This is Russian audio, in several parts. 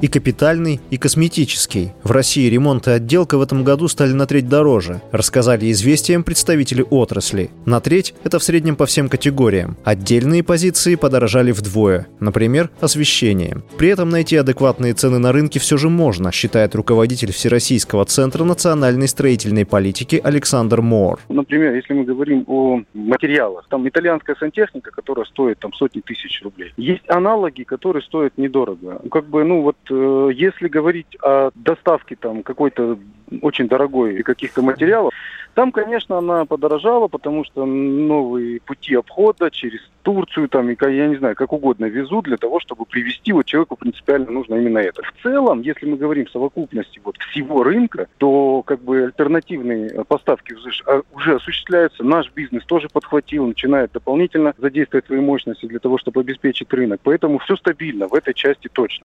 и капитальный, и косметический. В России ремонт и отделка в этом году стали на треть дороже, рассказали известиям представители отрасли. На треть – это в среднем по всем категориям. Отдельные позиции подорожали вдвое, например, освещение. При этом найти адекватные цены на рынке все же можно, считает руководитель Всероссийского центра национальной строительной политики Александр Моор. Например, если мы говорим о материалах, там итальянская сантехника, которая стоит там сотни тысяч рублей. Есть аналоги, которые стоят недорого. Как бы, ну вот если говорить о доставке там какой-то очень дорогой каких-то материалов, там, конечно, она подорожала, потому что новые пути обхода через Турцию, там, и, я не знаю, как угодно везут для того, чтобы привести вот человеку принципиально нужно именно это. В целом, если мы говорим совокупности вот всего рынка, то как бы альтернативные поставки а, уже осуществляются. Наш бизнес тоже подхватил, начинает дополнительно задействовать свои мощности для того, чтобы обеспечить рынок. Поэтому все стабильно в этой части точно.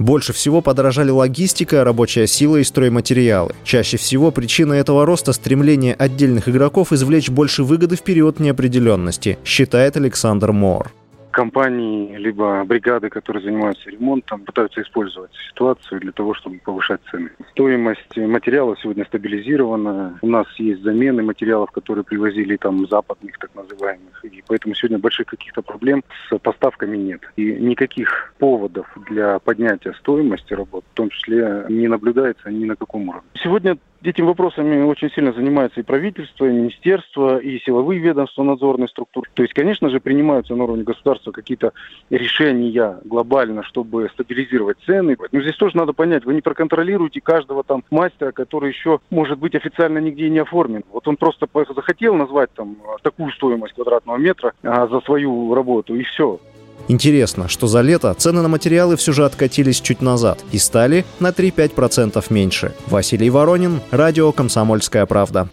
Больше всего подорожали логистика, рабочая сила и стройматериалы. Чаще всего причина этого роста – стремление отдельных игроков извлечь больше выгоды в период неопределенности, считает Александр Моор компании, либо бригады, которые занимаются ремонтом, пытаются использовать ситуацию для того, чтобы повышать цены. Стоимость материалов сегодня стабилизирована. У нас есть замены материалов, которые привозили там западных так называемых. И поэтому сегодня больших каких-то проблем с поставками нет. И никаких поводов для поднятия стоимости работ, в том числе, не наблюдается ни на каком уровне. Сегодня Этим вопросами очень сильно занимается и правительство, и министерство, и силовые ведомства, надзорные структуры. То есть, конечно же, принимаются на уровне государства какие-то решения глобально, чтобы стабилизировать цены. Но здесь тоже надо понять, вы не проконтролируете каждого там мастера, который еще, может быть, официально нигде не оформлен. Вот он просто захотел назвать там такую стоимость квадратного метра а, за свою работу, и все. Интересно, что за лето цены на материалы все же откатились чуть назад и стали на 3-5% меньше. Василий Воронин, радио «Комсомольская правда».